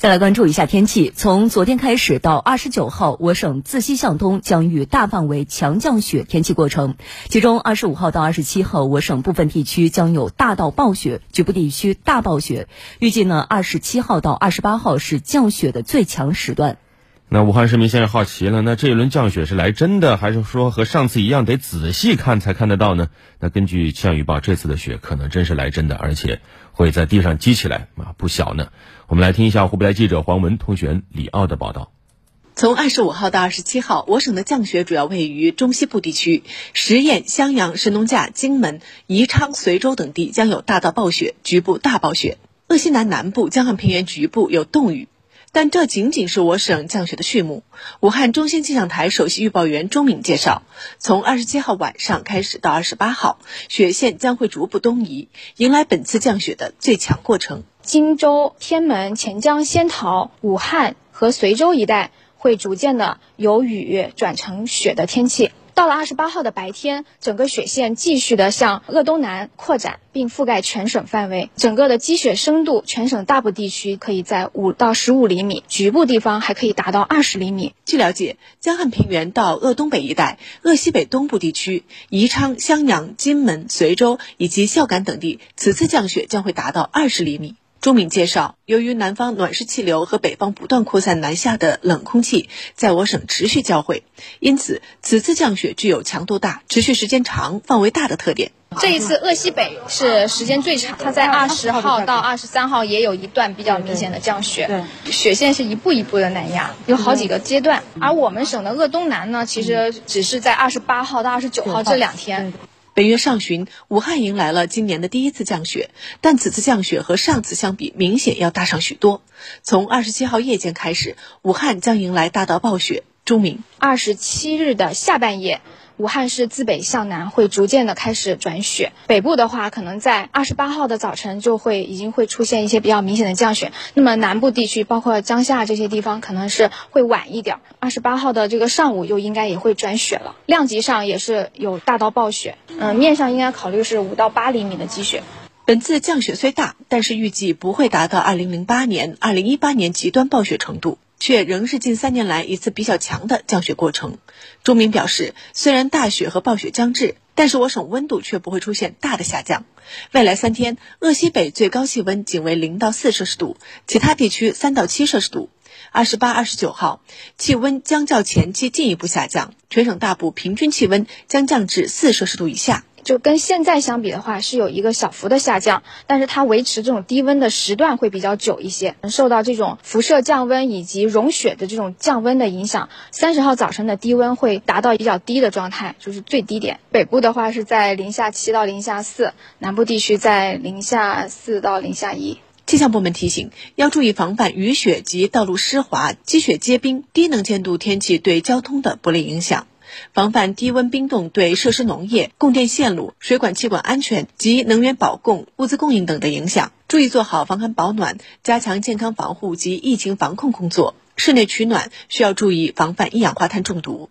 再来关注一下天气。从昨天开始到二十九号，我省自西向东将遇大范围强降雪天气过程。其中，二十五号到二十七号，我省部分地区将有大到暴雪，局部地区大暴雪。预计呢，二十七号到二十八号是降雪的最强时段。那武汉市民现在好奇了，那这一轮降雪是来真的，还是说和上次一样得仔细看才看得到呢？那根据气象预报，这次的雪可能真是来真的，而且会在地上积起来啊，不小呢。我们来听一下湖北台记者黄文、同学李奥的报道。从二十五号到二十七号，我省的降雪主要位于中西部地区，十堰、襄阳、神农架、荆门、宜昌、随州等地将有大到暴雪，局部大暴雪；鄂西南南部、江汉平原局部有冻雨。但这仅仅是我省降雪的序幕。武汉中心气象台首席预报员钟敏介绍，从二十七号晚上开始到二十八号，雪线将会逐步东移，迎来本次降雪的最强过程。荆州、天门、潜江、仙桃、武汉和随州一带会逐渐的由雨转成雪的天气。到了二十八号的白天，整个雪线继续的向鄂东南扩展，并覆盖全省范围。整个的积雪深度，全省大部地区可以在五到十五厘米，局部地方还可以达到二十厘米。据了解，江汉平原到鄂东北一带、鄂西北东部地区、宜昌、襄阳、荆门、随州以及孝感等地，此次降雪将会达到二十厘米。朱敏介绍，由于南方暖湿气流和北方不断扩散南下的冷空气在我省持续交汇，因此此次降雪具有强度大、持续时间长、范围大的特点。这一次鄂西北是时间最长，它在二十号到二十三号也有一段比较明显的降雪，雪线是一步一步的南压，有好几个阶段。而我们省的鄂东南呢，其实只是在二十八号到二十九号这两天。本月上旬，武汉迎来了今年的第一次降雪，但此次降雪和上次相比，明显要大上许多。从二十七号夜间开始，武汉将迎来大到暴雪。朱明，二十七日的下半夜。武汉市自北向南会逐渐的开始转雪，北部的话可能在二十八号的早晨就会已经会出现一些比较明显的降雪。那么南部地区，包括江夏这些地方，可能是会晚一点。二十八号的这个上午就应该也会转雪了，量级上也是有大到暴雪。嗯，面上应该考虑是五到八厘米的积雪。本次降雪虽大，但是预计不会达到二零零八年、二零一八年极端暴雪程度。却仍是近三年来一次比较强的降雪过程。钟明表示，虽然大雪和暴雪将至，但是我省温度却不会出现大的下降。未来三天，鄂西北最高气温仅为零到四摄氏度，其他地区三到七摄氏度。二十八、二十九号，气温将较前期进一步下降，全省大部平均气温将降至四摄氏度以下。就跟现在相比的话，是有一个小幅的下降，但是它维持这种低温的时段会比较久一些。受到这种辐射降温以及融雪的这种降温的影响，三十号早晨的低温会达到比较低的状态，就是最低点。北部的话是在零下七到零下四，南部地区在零下四到零下一。气象部门提醒，要注意防范雨雪及道路湿滑、积雪结冰、低能见度天气对交通的不利影响。防范低温冰冻对设施农业、供电线路、水管气管安全及能源保供、物资供应等的影响，注意做好防寒保暖，加强健康防护及疫情防控工作。室内取暖需要注意防范一氧化碳中毒。